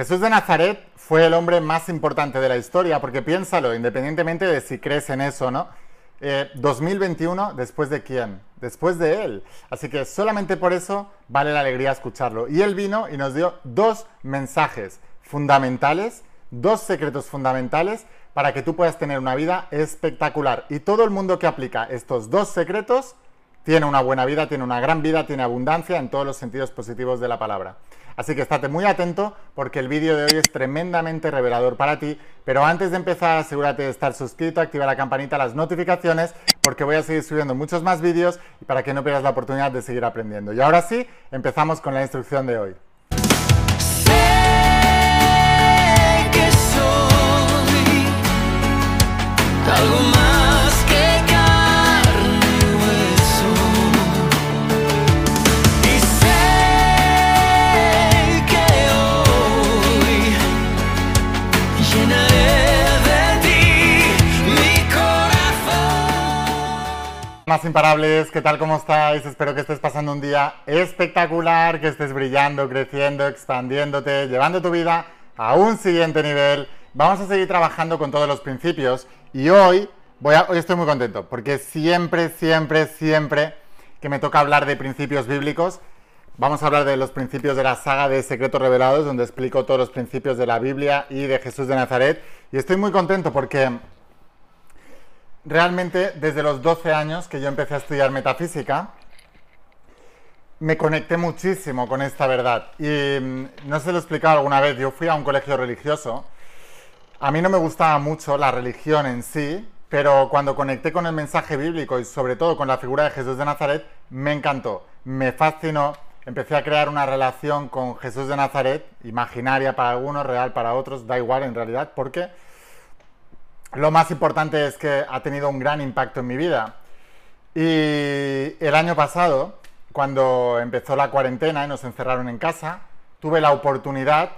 Jesús de Nazaret fue el hombre más importante de la historia, porque piénsalo, independientemente de si crees en eso o no, 2021, eh, ¿después de quién? Después de él. Así que solamente por eso vale la alegría escucharlo. Y él vino y nos dio dos mensajes fundamentales, dos secretos fundamentales para que tú puedas tener una vida espectacular. Y todo el mundo que aplica estos dos secretos tiene una buena vida, tiene una gran vida, tiene abundancia en todos los sentidos positivos de la palabra. Así que estate muy atento porque el vídeo de hoy es tremendamente revelador para ti. Pero antes de empezar, asegúrate de estar suscrito, activa la campanita, las notificaciones, porque voy a seguir subiendo muchos más vídeos y para que no pierdas la oportunidad de seguir aprendiendo. Y ahora sí, empezamos con la instrucción de hoy. Más imparables, ¿qué tal? ¿Cómo estáis? Espero que estés pasando un día espectacular, que estés brillando, creciendo, expandiéndote, llevando tu vida a un siguiente nivel. Vamos a seguir trabajando con todos los principios y hoy, voy a, hoy estoy muy contento porque siempre, siempre, siempre que me toca hablar de principios bíblicos, vamos a hablar de los principios de la saga de Secretos Revelados, donde explico todos los principios de la Biblia y de Jesús de Nazaret. Y estoy muy contento porque realmente desde los 12 años que yo empecé a estudiar metafísica, me conecté muchísimo con esta verdad. Y mm, no se lo he explicado alguna vez, yo fui a un colegio religioso. A mí no me gustaba mucho la religión en sí, pero cuando conecté con el mensaje bíblico y sobre todo con la figura de Jesús de Nazaret, me encantó, me fascinó. Empecé a crear una relación con Jesús de Nazaret, imaginaria para algunos, real para otros, da igual en realidad, porque lo más importante es que ha tenido un gran impacto en mi vida. Y el año pasado, cuando empezó la cuarentena y nos encerraron en casa, tuve la oportunidad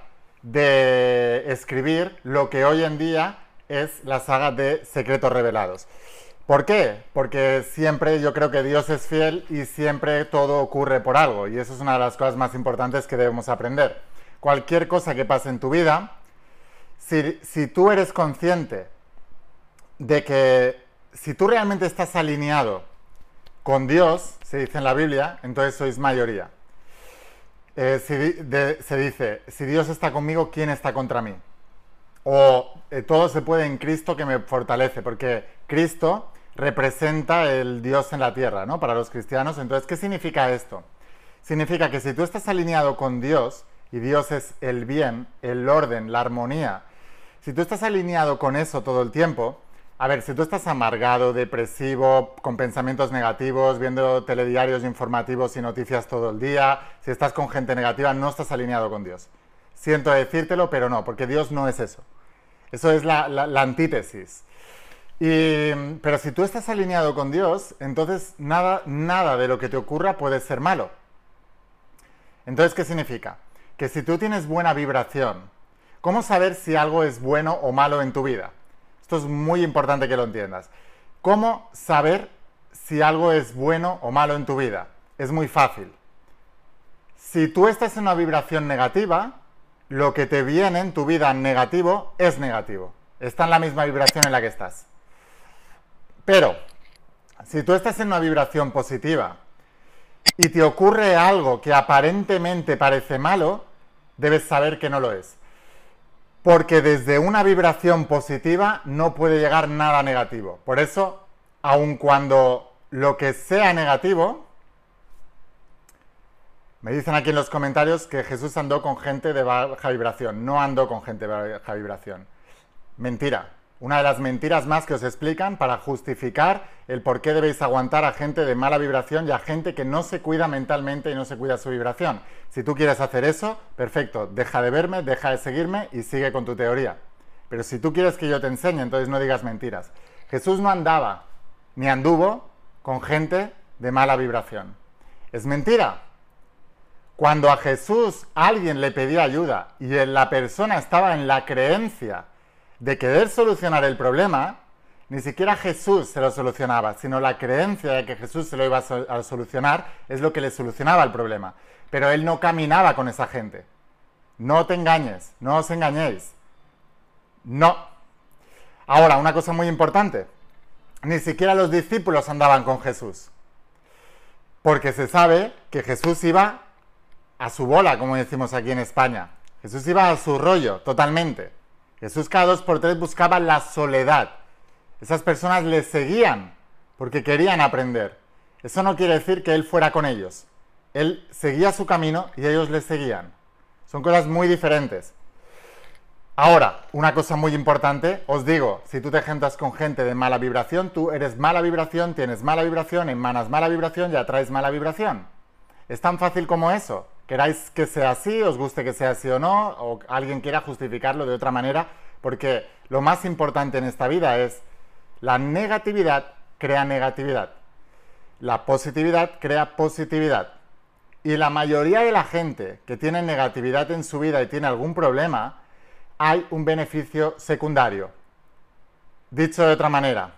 de escribir lo que hoy en día es la saga de Secretos Revelados. ¿Por qué? Porque siempre yo creo que Dios es fiel y siempre todo ocurre por algo. Y eso es una de las cosas más importantes que debemos aprender. Cualquier cosa que pase en tu vida, si, si tú eres consciente de que si tú realmente estás alineado con Dios, se dice en la Biblia, entonces sois mayoría. Eh, se dice, si Dios está conmigo, ¿quién está contra mí? O eh, todo se puede en Cristo que me fortalece, porque Cristo representa el Dios en la tierra, ¿no? Para los cristianos. Entonces, ¿qué significa esto? Significa que si tú estás alineado con Dios, y Dios es el bien, el orden, la armonía, si tú estás alineado con eso todo el tiempo, a ver, si tú estás amargado, depresivo, con pensamientos negativos, viendo telediarios informativos y noticias todo el día, si estás con gente negativa, no estás alineado con Dios. Siento decírtelo, pero no, porque Dios no es eso. Eso es la, antítesis. pero si tú estás alineado con Dios, entonces nada, nada de lo que te ocurra puede ser malo. Entonces, ¿qué significa? Que si tú tienes buena vibración, ¿cómo saber si algo es bueno o malo en tu vida? Esto es muy importante que lo entiendas. ¿Cómo saber si algo es bueno o malo en tu vida? Es muy fácil. Si tú estás en una vibración negativa, lo que te viene en tu vida negativo es negativo. Está en la misma vibración en la que estás. Pero, si tú estás en una vibración positiva y te ocurre algo que aparentemente parece malo, debes saber que no lo es. Porque desde una vibración positiva no puede llegar nada negativo. Por eso, aun cuando lo que sea negativo, me dicen aquí en los comentarios que Jesús andó con gente de baja vibración. No andó con gente de baja vibración. Mentira. Una de las mentiras más que os explican para justificar el por qué debéis aguantar a gente de mala vibración y a gente que no se cuida mentalmente y no se cuida su vibración. Si tú quieres hacer eso, perfecto, deja de verme, deja de seguirme y sigue con tu teoría. Pero si tú quieres que yo te enseñe, entonces no digas mentiras. Jesús no andaba ni anduvo con gente de mala vibración. Es mentira. Cuando a Jesús alguien le pedía ayuda y la persona estaba en la creencia de querer solucionar el problema, ni siquiera Jesús se lo solucionaba, sino la creencia de que Jesús se lo iba a, solucionar es lo que le solucionaba el problema. Pero él no caminaba con esa gente. No te engañes, no os engañéis. No. Ahora, una cosa muy importante. Ni siquiera los discípulos andaban con Jesús. Porque se sabe que Jesús iba a su bola, como decimos aquí en España. Jesús iba a su rollo, totalmente. Jesús cada dos por tres buscaba la soledad. Esas personas le seguían porque querían aprender. Eso no quiere decir que él fuera con ellos. Él seguía su camino y ellos le seguían. Son cosas muy diferentes. Ahora, una cosa muy importante, os digo, si tú te juntas con gente de mala vibración, tú eres mala vibración, tienes mala vibración, emanas mala vibración y atraes mala vibración. Es tan fácil como eso. Queráis que sea así, os guste que sea así o no, o alguien quiera justificarlo de otra manera, porque lo más importante en esta vida es la negatividad crea negatividad. La positividad crea positividad. Y la mayoría de la gente que tiene negatividad en su vida y tiene algún problema, hay un beneficio secundario. Dicho de otra manera,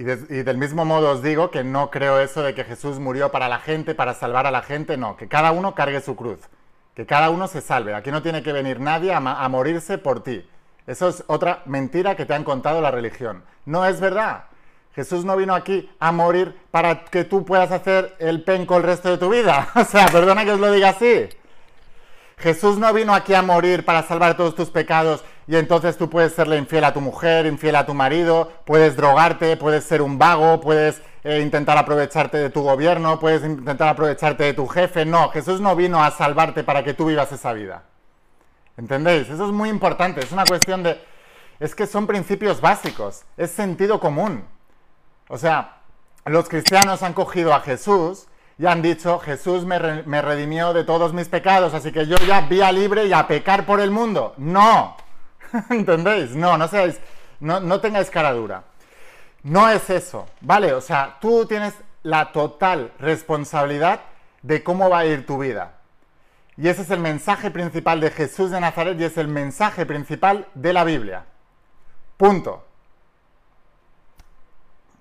y, del mismo modo os digo que no creo eso de que Jesús murió para la gente, para salvar a la gente, no, que cada uno cargue su cruz, que cada uno se salve. Aquí no tiene que venir nadie a, a morirse por ti. Eso es otra mentira que te han contado la religión. No es verdad. Jesús no vino aquí a morir para que tú puedas hacer el penco el resto de tu vida. O sea, perdona que os lo diga así. Jesús no vino aquí a morir para salvar todos tus pecados y entonces tú puedes serle infiel a tu mujer, infiel a tu marido, puedes drogarte, puedes ser un vago, puedes eh, intentar aprovecharte de tu gobierno, puedes intentar aprovecharte de tu jefe. No, Jesús no vino a salvarte para que tú vivas esa vida. ¿Entendéis? Eso es muy importante, es una cuestión de... Es que son principios básicos, es sentido común. O sea, los cristianos han cogido a Jesús y han dicho, Jesús me, redimió de todos mis pecados, así que yo ya vía libre y a pecar por el mundo. No, ¿entendéis? No, no seáis, no, no tengáis cara dura. No es eso, ¿vale? O sea, tú tienes la total responsabilidad de cómo va a ir tu vida. Y ese es el mensaje principal de Jesús de Nazaret y es el mensaje principal de la Biblia. Punto.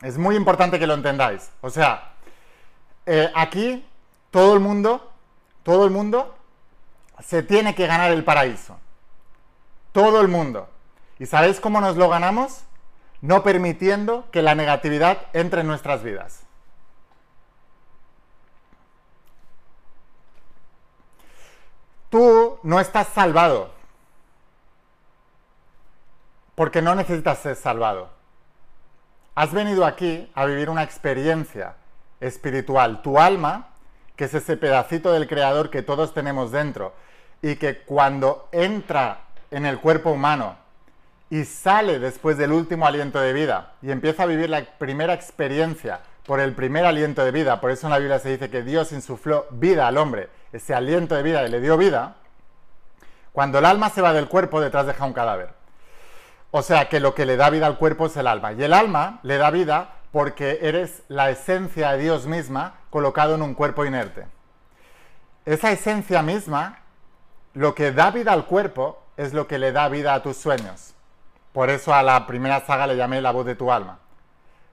Es muy importante que lo entendáis. O sea, eh, aquí todo el mundo, todo el mundo se tiene que ganar el paraíso. Todo el mundo. ¿Y sabéis cómo nos lo ganamos? No permitiendo que la negatividad entre en nuestras vidas. Tú no estás salvado. Porque no necesitas ser salvado. Has venido aquí a vivir una experiencia espiritual. Tu alma, que es ese pedacito del Creador que todos tenemos dentro, y que cuando entra en el cuerpo humano y sale después del último aliento de vida y empieza a vivir la primera experiencia por el primer aliento de vida, por eso en la Biblia se dice que Dios insufló vida al hombre, ese aliento de vida y le dio vida, cuando el alma se va del cuerpo detrás deja un cadáver. O sea que lo que le da vida al cuerpo es el alma. Y el alma le da vida porque eres la esencia de Dios misma colocado en un cuerpo inerte. Esa esencia misma, lo que da vida al cuerpo, es lo que le da vida a tus sueños. Por eso a la primera saga le llamé la voz de tu alma.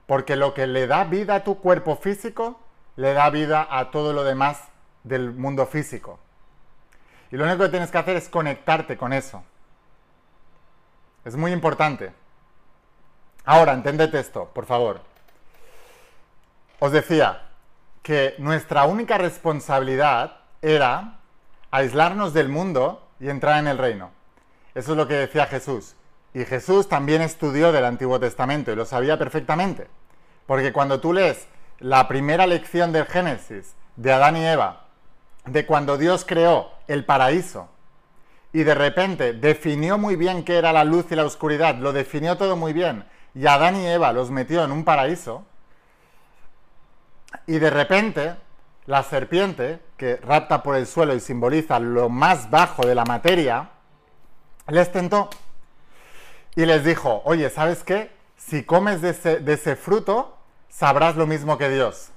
Porque lo que le da vida a tu cuerpo físico, le da vida a todo lo demás del mundo físico. Y lo único que tienes que hacer es conectarte con eso. Es muy importante. Ahora, entendete esto, por favor. Os decía que nuestra única responsabilidad era aislarnos del mundo y entrar en el reino. Eso es lo que decía Jesús. Y Jesús también estudió del Antiguo Testamento y lo sabía perfectamente. Porque cuando tú lees la primera lección del Génesis de Adán y Eva, de cuando Dios creó el paraíso y de repente definió muy bien qué era la luz y la oscuridad, lo definió todo muy bien, y Adán y Eva los metió en un paraíso, y de repente la serpiente, que rapta por el suelo y simboliza lo más bajo de la materia, les tentó y les dijo, oye, ¿sabes qué? Si comes de ese, fruto, sabrás lo mismo que Dios.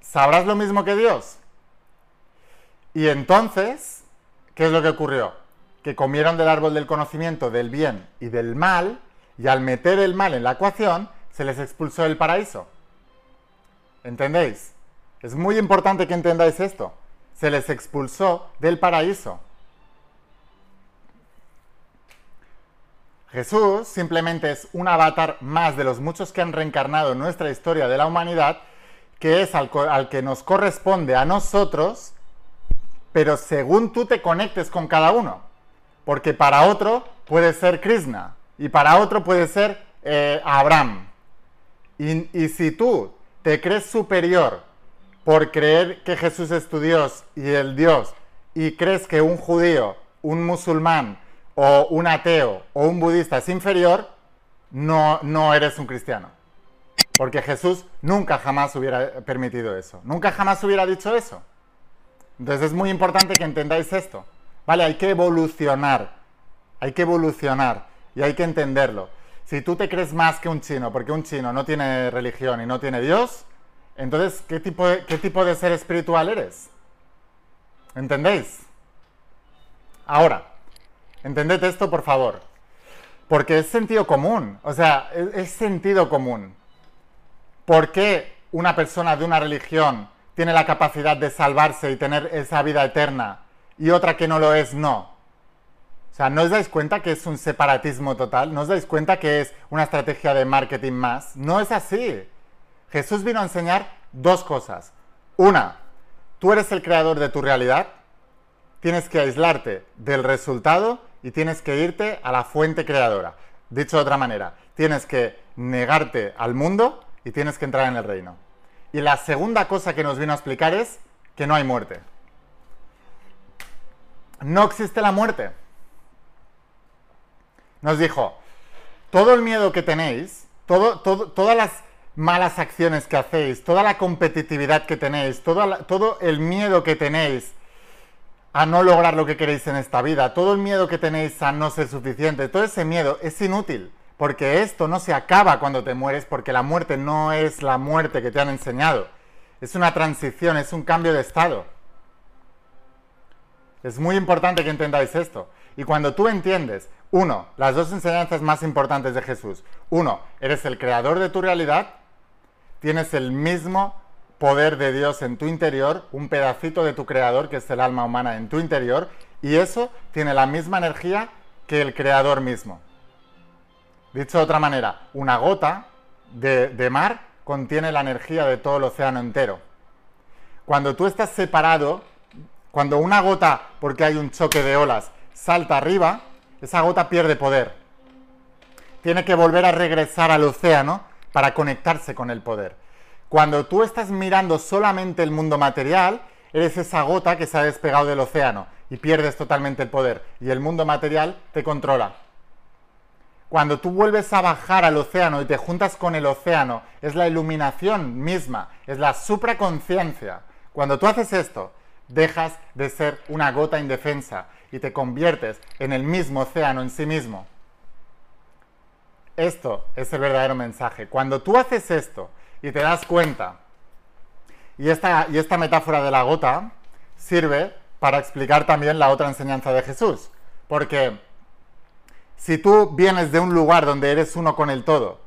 Sabrás lo mismo que Dios. Y entonces, ¿qué es lo que ocurrió? Que comieron del árbol del conocimiento del bien y del mal, y al meter el mal en la ecuación, se les expulsó del paraíso. ¿Entendéis? Es muy importante que entendáis esto. se les expulsó del paraíso. Jesús simplemente es un avatar más de los muchos que han reencarnado en nuestra historia de la humanidad, que es al, que nos corresponde a nosotros, pero según tú te conectes con cada uno. Porque para otro puede ser Krishna y para otro puede ser eh, Abraham. y si tú te crees superior por creer que Jesús es tu Dios y el Dios, y crees que un judío, un musulmán, o un ateo o un budista es inferior, no, no eres un cristiano. Porque Jesús nunca jamás hubiera permitido eso. Nunca jamás hubiera dicho eso. Entonces es muy importante que entendáis esto. ¿Vale? Hay que evolucionar. Hay que evolucionar. Y hay que entenderlo. Si tú te crees más que un chino, porque un chino no tiene religión y no tiene Dios, entonces, ¿qué tipo qué tipo de ser espiritual eres? ¿Entendéis? Ahora, Entended esto, por favor. Porque es sentido común. O sea, es, sentido común. ¿Por qué una persona de una religión tiene la capacidad de salvarse y tener esa vida eterna y otra que no lo es, no? O sea, ¿no os dais cuenta que es un separatismo total? ¿No os dais cuenta que es una estrategia de marketing más? No es así. Jesús vino a enseñar dos cosas. Una, tú eres el creador de tu realidad, tienes que aislarte del resultado y tienes que irte a la fuente creadora. Dicho de otra manera, tienes que negarte al mundo y tienes que entrar en el reino. Y la segunda cosa que nos vino a explicar es que no hay muerte. No existe la muerte. Nos dijo, todo el miedo que tenéis, todas las malas acciones que hacéis, toda la competitividad que tenéis, todo el miedo que tenéis a no lograr lo que queréis en esta vida, todo el miedo que tenéis a no ser suficiente, todo ese miedo es inútil, porque esto no se acaba cuando te mueres, porque la muerte no es la muerte que te han enseñado, es una transición, es un cambio de estado. Es muy importante que entendáis esto. Y cuando tú entiendes, uno, las dos enseñanzas más importantes de Jesús, uno, eres el creador de tu realidad, tienes el mismo poder de Dios en tu interior, un pedacito de tu creador, que es el alma humana en tu interior, y eso tiene la misma energía que el creador mismo. Dicho de otra manera, una gota de, mar contiene la energía de todo el océano entero. Cuando tú estás separado, cuando una gota, porque hay un choque de olas, salta arriba, esa gota pierde poder. Tiene que volver a regresar al océano para conectarse con el poder. Cuando tú estás mirando solamente el mundo material, eres esa gota que se ha despegado del océano y pierdes totalmente el poder y el mundo material te controla. Cuando tú vuelves a bajar al océano y te juntas con el océano, es la iluminación misma, es la supraconciencia. Cuando tú haces esto, dejas de ser una gota indefensa y te conviertes en el mismo océano en sí mismo. Esto es el verdadero mensaje. Cuando tú haces esto, y te das cuenta. Y esta, y esta metáfora de la gota sirve para explicar también la otra enseñanza de Jesús. Porque si tú vienes de un lugar donde eres uno con el todo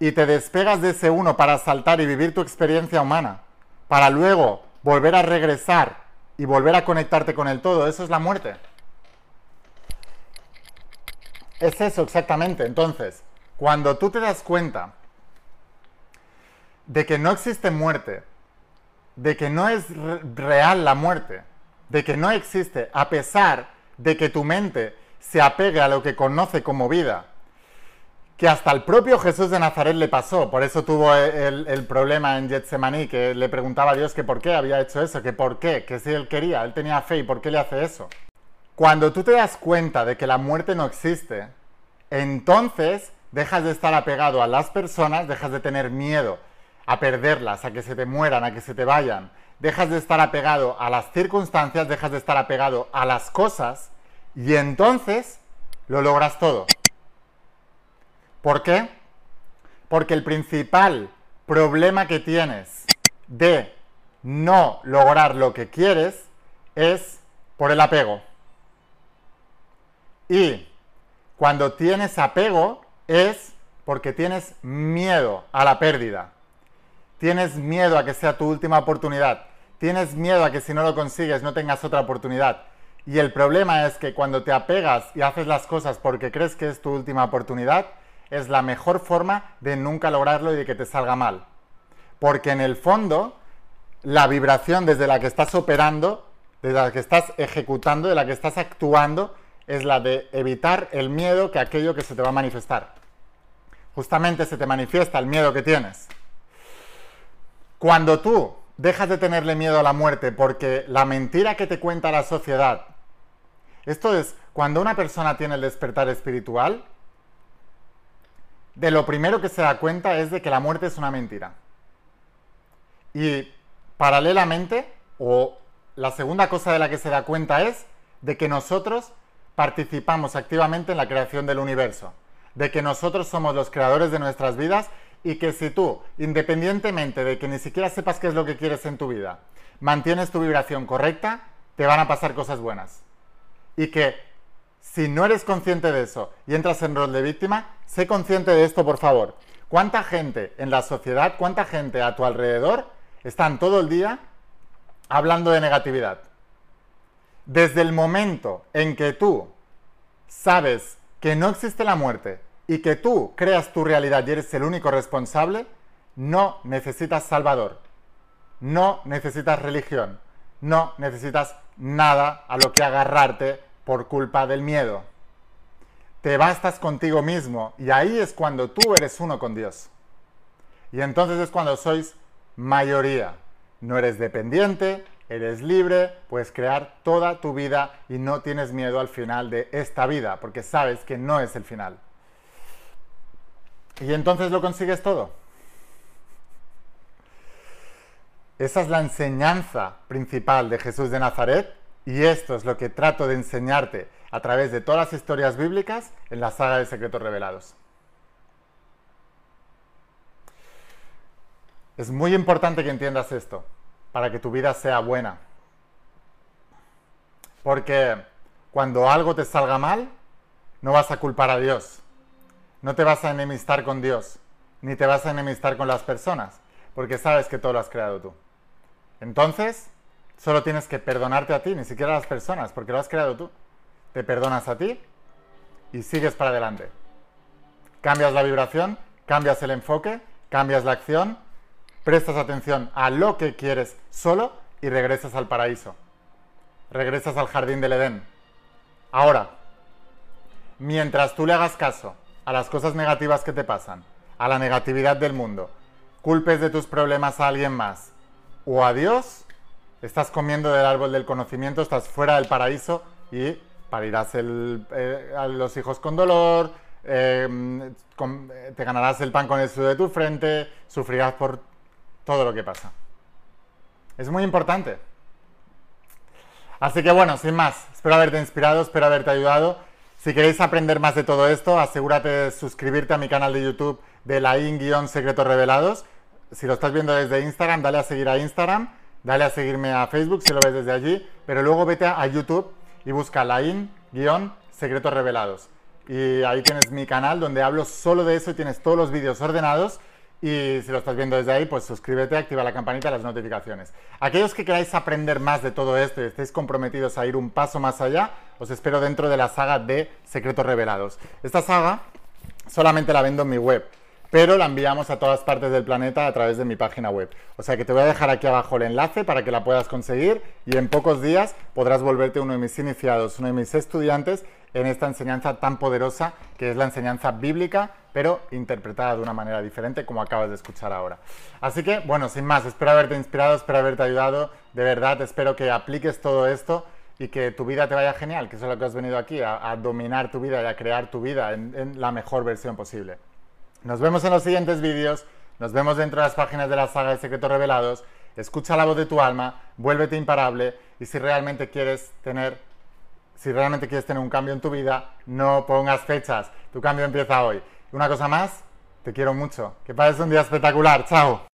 y te despegas de ese uno para saltar y vivir tu experiencia humana, para luego volver a regresar y volver a conectarte con el todo, eso es la muerte. Es eso exactamente. Entonces, cuando tú te das cuenta de que no existe muerte, de que no es real la muerte, de que no existe, a pesar de que tu mente se apegue a lo que conoce como vida, que hasta el propio Jesús de Nazaret le pasó, por eso tuvo el, problema en Getsemaní, que le preguntaba a Dios que por qué había hecho eso, que por qué, que si él quería, él tenía fe y por qué le hace eso. Cuando tú te das cuenta de que la muerte no existe, entonces dejas de estar apegado a las personas, dejas de tener miedo a perderlas, a que se te mueran, a que se te vayan. Dejas de estar apegado a las circunstancias, dejas de estar apegado a las cosas y entonces lo logras todo. ¿Por qué? Porque el principal problema que tienes de no lograr lo que quieres es por el apego. Y cuando tienes apego es porque tienes miedo a la pérdida tienes miedo a que sea tu última oportunidad, tienes miedo a que si no lo consigues no tengas otra oportunidad. Y el problema es que cuando te apegas y haces las cosas porque crees que es tu última oportunidad, es la mejor forma de nunca lograrlo y de que te salga mal. Porque en el fondo, la vibración desde la que estás operando, desde la que estás ejecutando, de la que estás actuando, es la de evitar el miedo que aquello que se te va a manifestar. Justamente se te manifiesta el miedo que tienes. Cuando tú dejas de tenerle miedo a la muerte porque la mentira que te cuenta la sociedad, esto es, cuando una persona tiene el despertar espiritual, de lo primero que se da cuenta es de que la muerte es una mentira. Y paralelamente, o la segunda cosa de la que se da cuenta es de que nosotros participamos activamente en la creación del universo, de que nosotros somos los creadores de nuestras vidas y que si tú, independientemente de que ni siquiera sepas qué es lo que quieres en tu vida, mantienes tu vibración correcta, te van a pasar cosas buenas. Y que si no eres consciente de eso y entras en rol de víctima, sé consciente de esto, por favor. ¿Cuánta gente en la sociedad, cuánta gente a tu alrededor están todo el día hablando de negatividad? Desde el momento en que tú sabes que no existe la muerte y que tú creas tu realidad y eres el único responsable, no necesitas salvador, no necesitas religión, no necesitas nada a lo que agarrarte por culpa del miedo. Te bastas contigo mismo y ahí es cuando tú eres uno con Dios. Y entonces es cuando sois mayoría. No eres dependiente, eres libre, puedes crear toda tu vida y no tienes miedo al final de esta vida, porque sabes que no es el final. Y entonces lo consigues todo. Esa es la enseñanza principal de Jesús de Nazaret y esto es lo que trato de enseñarte a través de todas las historias bíblicas en la saga de secretos revelados. Es muy importante que entiendas esto para que tu vida sea buena. Porque cuando algo te salga mal, no vas a culpar a Dios. No te vas a enemistar con Dios, ni te vas a enemistar con las personas, porque sabes que todo lo has creado tú. Entonces, Solo tienes que perdonarte a ti, ni siquiera a las personas, porque lo has creado tú. Te perdonas a ti y sigues para adelante. Cambias la vibración, cambias el enfoque, cambias la acción, prestas atención a lo que quieres solo y regresas al paraíso. Regresas al jardín del Edén. Ahora, mientras tú le hagas caso a las cosas negativas que te pasan, a la negatividad del mundo, culpes de tus problemas a alguien más o a Dios, estás comiendo del árbol del conocimiento, estás fuera del paraíso y parirás eh, a los hijos con dolor, em, te ganarás el pan con el sudor de tu frente, sufrirás por todo lo que pasa. Es muy importante. Así que bueno, sin más, espero haberte inspirado, espero haberte ayudado. Si queréis aprender más de todo esto, asegúrate de suscribirte a mi canal de YouTube de la in-secretos revelados. Si lo estás viendo desde Instagram, dale a seguir a Instagram dale a seguirme a Facebook si lo ves desde allí, pero luego vete a YouTube y busca Lain-Secretos Revelados. Y ahí tienes mi canal donde hablo solo de eso y tienes todos los vídeos ordenados. Y si lo estás viendo desde ahí, pues suscríbete, activa la campanita y las notificaciones. Aquellos que queráis aprender más de todo esto y estéis comprometidos a ir un paso más allá, os espero dentro de la saga de Secretos Revelados. Esta saga solamente la vendo en mi web pero la enviamos a todas partes del planeta a través de mi página web. O sea que te voy a dejar aquí abajo el enlace para que la puedas conseguir y en pocos días podrás volverte uno de mis iniciados, uno de mis estudiantes en esta enseñanza tan poderosa que es la enseñanza bíblica, pero interpretada de una manera diferente como acabas de escuchar ahora. Así que, bueno, sin más, espero haberte inspirado, espero haberte ayudado, de verdad espero que apliques todo esto y que tu vida te vaya genial, que es lo que has venido aquí, a, dominar tu vida y a crear tu vida en la mejor versión posible. Nos vemos en los siguientes vídeos, nos vemos dentro de las páginas de la saga de Secretos Revelados, escucha la voz de tu alma, vuélvete imparable y si realmente quieres tener si realmente quieres tener un cambio en tu vida, no pongas fechas. Tu cambio empieza hoy. Una cosa más, te quiero mucho. Que pases un día espectacular. Chao.